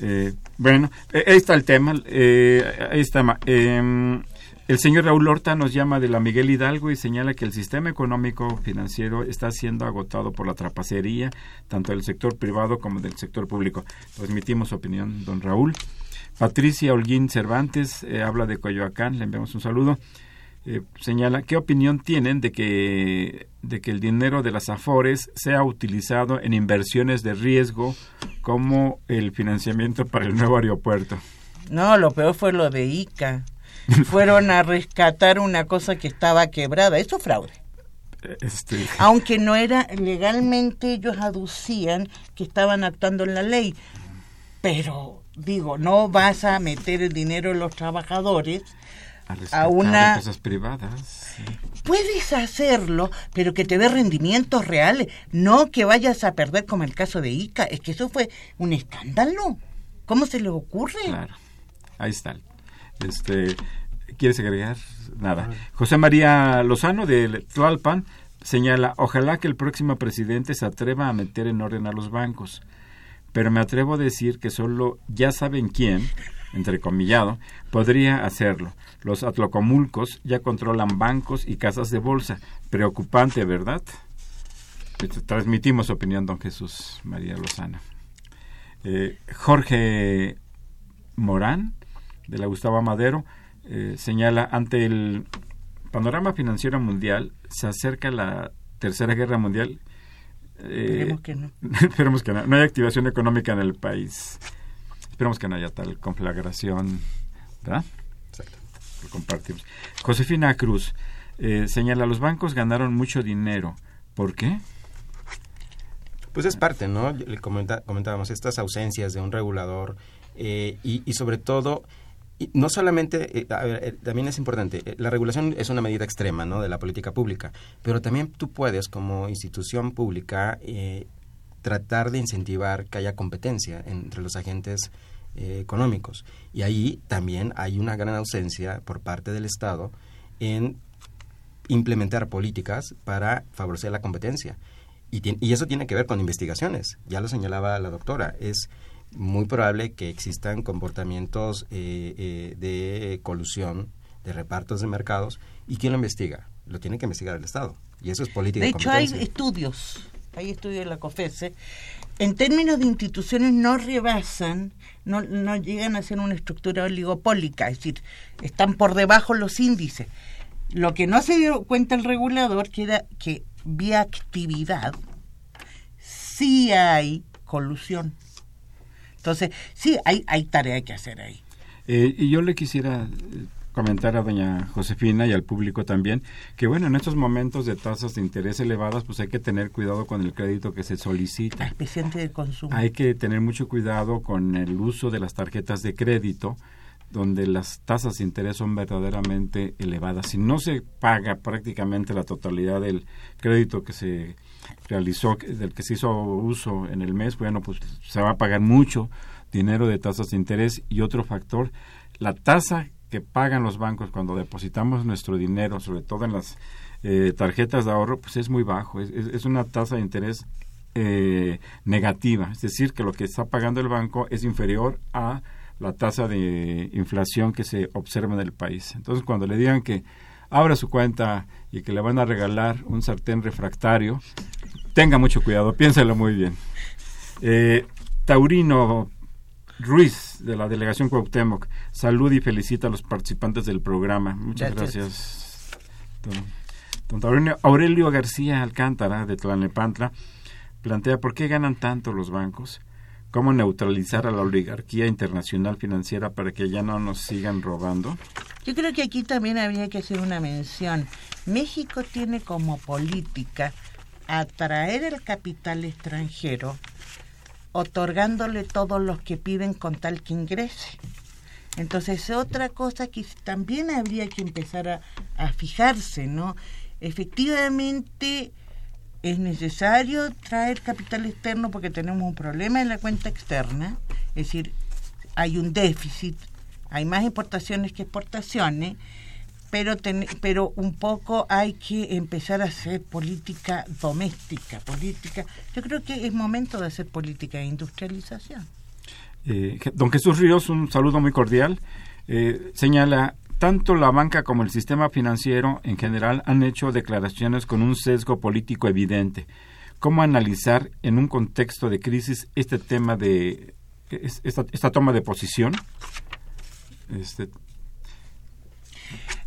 Eh, bueno, eh, ahí está el tema. Eh, ahí está. Em, el señor Raúl Horta nos llama de la Miguel Hidalgo y señala que el sistema económico financiero está siendo agotado por la trapacería, tanto del sector privado como del sector público. Transmitimos su opinión, don Raúl. Patricia Holguín Cervantes habla de Coyoacán, le enviamos un saludo. Eh, señala qué opinión tienen de que de que el dinero de las afores sea utilizado en inversiones de riesgo como el financiamiento para el nuevo aeropuerto. No, lo peor fue lo de ICA. [LAUGHS] Fueron a rescatar una cosa que estaba quebrada. Eso es fraude. Este... Aunque no era legalmente, ellos aducían que estaban actuando en la ley. Pero digo, no vas a meter el dinero de los trabajadores a, una cosas privadas. Puedes hacerlo, pero que te dé rendimientos reales, no que vayas a perder como el caso de Ica. Es que eso fue un escándalo. ¿Cómo se le ocurre? Claro, ahí está. Este, ¿Quieres agregar? Nada. José María Lozano de Tlalpan señala, ojalá que el próximo presidente se atreva a meter en orden a los bancos, pero me atrevo a decir que solo ya saben quién, entrecomillado, podría hacerlo. Los atlocomulcos ya controlan bancos y casas de bolsa. Preocupante, ¿verdad? Este, transmitimos opinión, don Jesús María Lozana. Eh, Jorge Morán, de la Gustavo Madero, eh, señala, ante el panorama financiero mundial, se acerca la Tercera Guerra Mundial. Eh, esperemos que no. [LAUGHS] esperemos que no. No hay activación económica en el país. Esperemos que no haya tal conflagración. ¿Verdad? Exacto. Lo compartimos. Josefina Cruz eh, señala, los bancos ganaron mucho dinero. ¿Por qué? Pues es parte, ¿no? Le comentábamos estas ausencias de un regulador eh, y, sobre todo no solamente, eh, eh, también es importante, la regulación es una medida extrema ¿no? de la política pública, pero también tú puedes como institución pública tratar de incentivar que haya competencia entre los agentes económicos. Y ahí también hay una gran ausencia por parte del Estado en implementar políticas para favorecer la competencia. Y, y eso tiene que ver con investigaciones, ya lo señalaba la doctora, es muy probable que existan comportamientos eh, eh, de colusión, de repartos de mercados, ¿y quién lo investiga? Lo tiene que investigar el Estado. Y eso es política. De hecho, hay estudios, hay estudios de la COFESE. En términos de instituciones no rebasan, no, no llegan a ser una estructura oligopólica, es decir, están por debajo los índices. Lo que no se dio cuenta el regulador que era que vía actividad sí hay colusión. Entonces, sí, hay, hay tarea que hacer ahí. Eh, y yo le quisiera eh, comentar a doña Josefina y al público también que bueno en estos momentos de tasas de interés elevadas pues hay que tener cuidado con el crédito que se solicita. Especialmente de consumo. Hay que tener mucho cuidado con el uso de las tarjetas de crédito donde las tasas de interés son verdaderamente elevadas. Si no se paga prácticamente la totalidad del crédito que se realizó, del que se hizo uso en el mes, bueno, pues se va a pagar mucho dinero de tasas de interés. Y otro factor, la tasa que pagan los bancos cuando depositamos nuestro dinero, sobre todo en las eh, tarjetas de ahorro, pues es muy bajo, es, una tasa de interés eh, negativa, es decir, que lo que está pagando el banco es inferior a la tasa de inflación que se observa en el país. Entonces, cuando le digan que abra su cuenta y que le van a regalar un sartén refractario, tenga mucho cuidado, piénselo muy bien. Eh, Taurino Ruiz, de la delegación Cuauhtémoc, salud y felicita a los participantes del programa. Muchas gracias. Don, Taurino, Aurelio García Alcántara, de Tlanepantla, plantea por qué ganan tanto los bancos cómo neutralizar a la oligarquía internacional financiera para que ya no nos sigan robando? Yo creo que aquí también habría que hacer una mención. México tiene como política atraer el capital extranjero otorgándole todos los que piden con tal que ingrese. Entonces, otra cosa que también habría que empezar a, a fijarse, ¿no? Efectivamente, es necesario traer capital externo porque tenemos un problema en la cuenta externa, es decir, hay un déficit, hay más importaciones que exportaciones, pero, pero un poco hay que empezar a hacer política doméstica, política. Yo creo que es momento de hacer política de industrialización. Eh, don Jesús Ríos, un saludo muy cordial. Eh, señala, tanto la banca como el sistema financiero en general han hecho declaraciones con un sesgo político evidente. ¿Cómo analizar en un contexto de crisis este tema de esta, toma de posición? Este...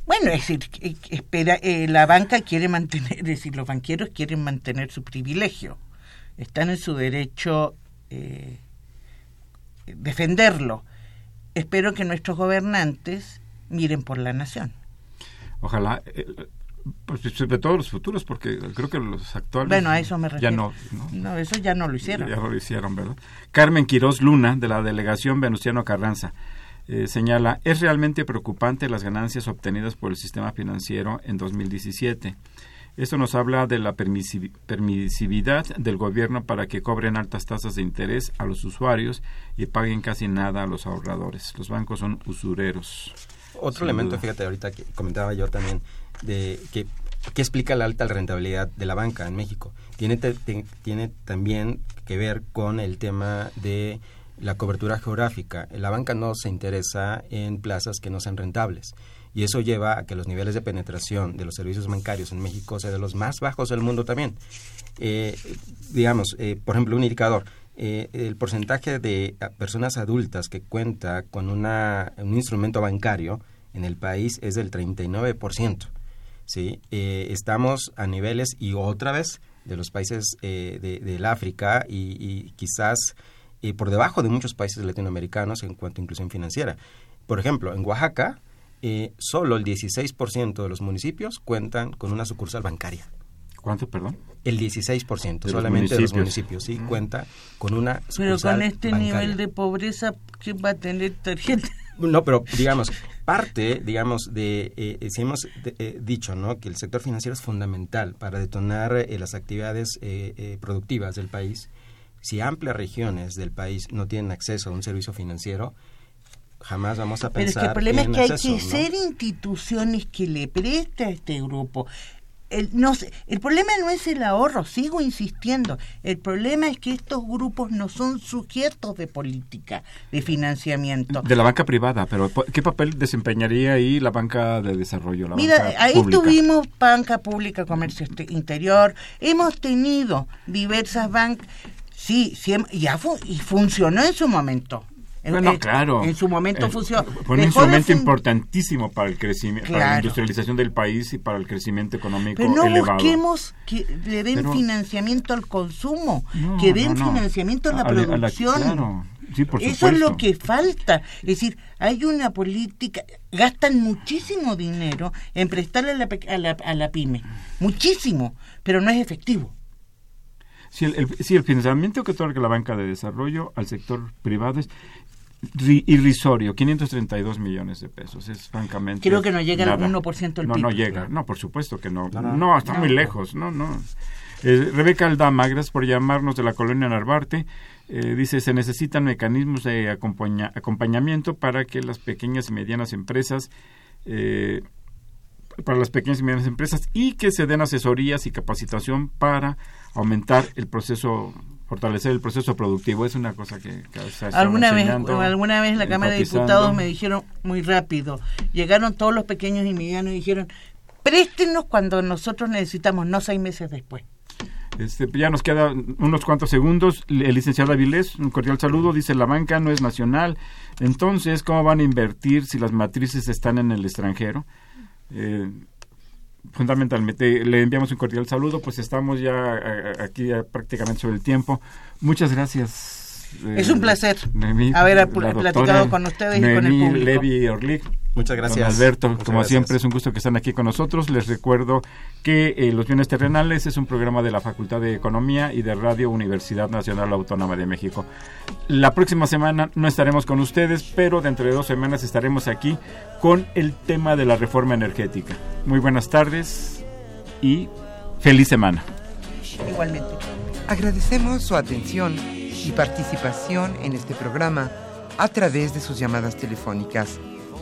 Bueno, es decir, espera, eh, la banca quiere mantener, [LAUGHS] es decir, los banqueros quieren mantener su privilegio, están en su derecho eh, defenderlo. Espero que nuestros gobernantes miren por la nación. Ojalá. Eh, Pues sobre todo los futuros, porque creo que los actuales... Bueno, a eso me refiero. Ya no, no. eso ya no lo hicieron. Ya, lo hicieron, ¿verdad? Carmen Quirós Luna, de la delegación Venustiano Carranza, eh, señala, es realmente preocupante las ganancias obtenidas por el sistema financiero en 2017. Esto nos habla de la permisividad del gobierno para que cobren altas tasas de interés a los usuarios y paguen casi nada a los ahorradores. Los bancos son usureros. Otro elemento, fíjate, ahorita que comentaba yo también, de que, explica la alta rentabilidad de la banca en México. Tiene, tiene también que ver con el tema de la cobertura geográfica. La banca no se interesa en plazas que no sean rentables y eso lleva a que los niveles de penetración de los servicios bancarios en México sean de los más bajos del mundo también. Eh, digamos, eh, por ejemplo, un indicador, eh, el porcentaje de personas adultas que cuenta con una, un instrumento bancario en el país es del 39%. ¿sí? estamos a niveles, y otra vez, de los países de, del África y quizás por debajo de muchos países latinoamericanos en cuanto a inclusión financiera. Por ejemplo, en Oaxaca, eh, solo el 16% de los municipios cuentan con una sucursal bancaria. ¿Cuánto, perdón? El 16% solamente de los municipios, sí, cuenta con una sucursal Pero con este nivel de pobreza, ¿quién va a tener tarjeta? [LAUGHS] No, pero digamos, parte, digamos, de, eh, eh si hemos eh, dicho, ¿no?, que el sector financiero es fundamental para detonar eh, las actividades productivas del país. Si amplias regiones del país no tienen acceso a un servicio financiero, jamás vamos a pensar. Pero es que el problema es que hay que ser instituciones que le preste a este grupo. El, no el problema no es el ahorro, sigo insistiendo. El problema es que estos grupos no son sujetos de política de financiamiento. De la banca privada, pero ¿qué papel desempeñaría ahí la banca de desarrollo? Mira, ahí tuvimos banca pública, comercio este, interior, hemos tenido diversas bancas, sí, sí ya y funcionó en su momento. Bueno, claro. En su momento funcionó. Fue un instrumento importantísimo para el crecimiento, para la industrialización del país y para el crecimiento económico Pero no elevado. busquemos que le den financiamiento al consumo, que den financiamiento a la producción. Eso es lo que falta. Es decir, hay una política, gastan muchísimo dinero en prestarle a la, a la, a la pyme, muchísimo, pero no es efectivo. Si el, si el financiamiento que otorga la banca de desarrollo al sector privado es irrisorio, 532 millones de pesos. Es francamente. Creo que no llega al 1% del no, PIB. No, llega. No, por supuesto que no. No, está muy lejos. No, no. Eh, Rebeca Aldama, gracias por llamarnos de la colonia Narvarte. Eh, dice, se necesitan mecanismos de acompañamiento para que las pequeñas y medianas empresas, eh, para las pequeñas y medianas empresas, y que se den asesorías y capacitación para aumentar el proceso fortalecer el proceso productivo es una cosa que, alguna vez alguna vez en la Cámara de Diputados me dijeron muy rápido llegaron todos los pequeños y medianos y dijeron préstenos cuando nosotros necesitamos no seis meses después este, ya nos queda unos cuantos segundos. El licenciado Avilés, un cordial saludo. Dice, la banca no es nacional. Entonces, ¿cómo van a invertir si las matrices están en el extranjero? Eh, fundamentalmente le enviamos un cordial saludo, pues estamos ya eh, aquí prácticamente sobre el tiempo. Muchas gracias. es un placer haber platicado con ustedes y con el público. Levi Orlik. Muchas gracias. Alberto, como siempre es un gusto que estén aquí con nosotros. Les recuerdo que eh, Los Bienes Terrenales es un programa de la Facultad de Economía y de Radio Universidad Nacional Autónoma de México. La próxima semana no estaremos con ustedes, pero dentro de dos semanas estaremos aquí con el tema de la reforma energética. Muy buenas tardes y feliz semana. Igualmente. Agradecemos su atención y participación en este programa a través de sus llamadas telefónicas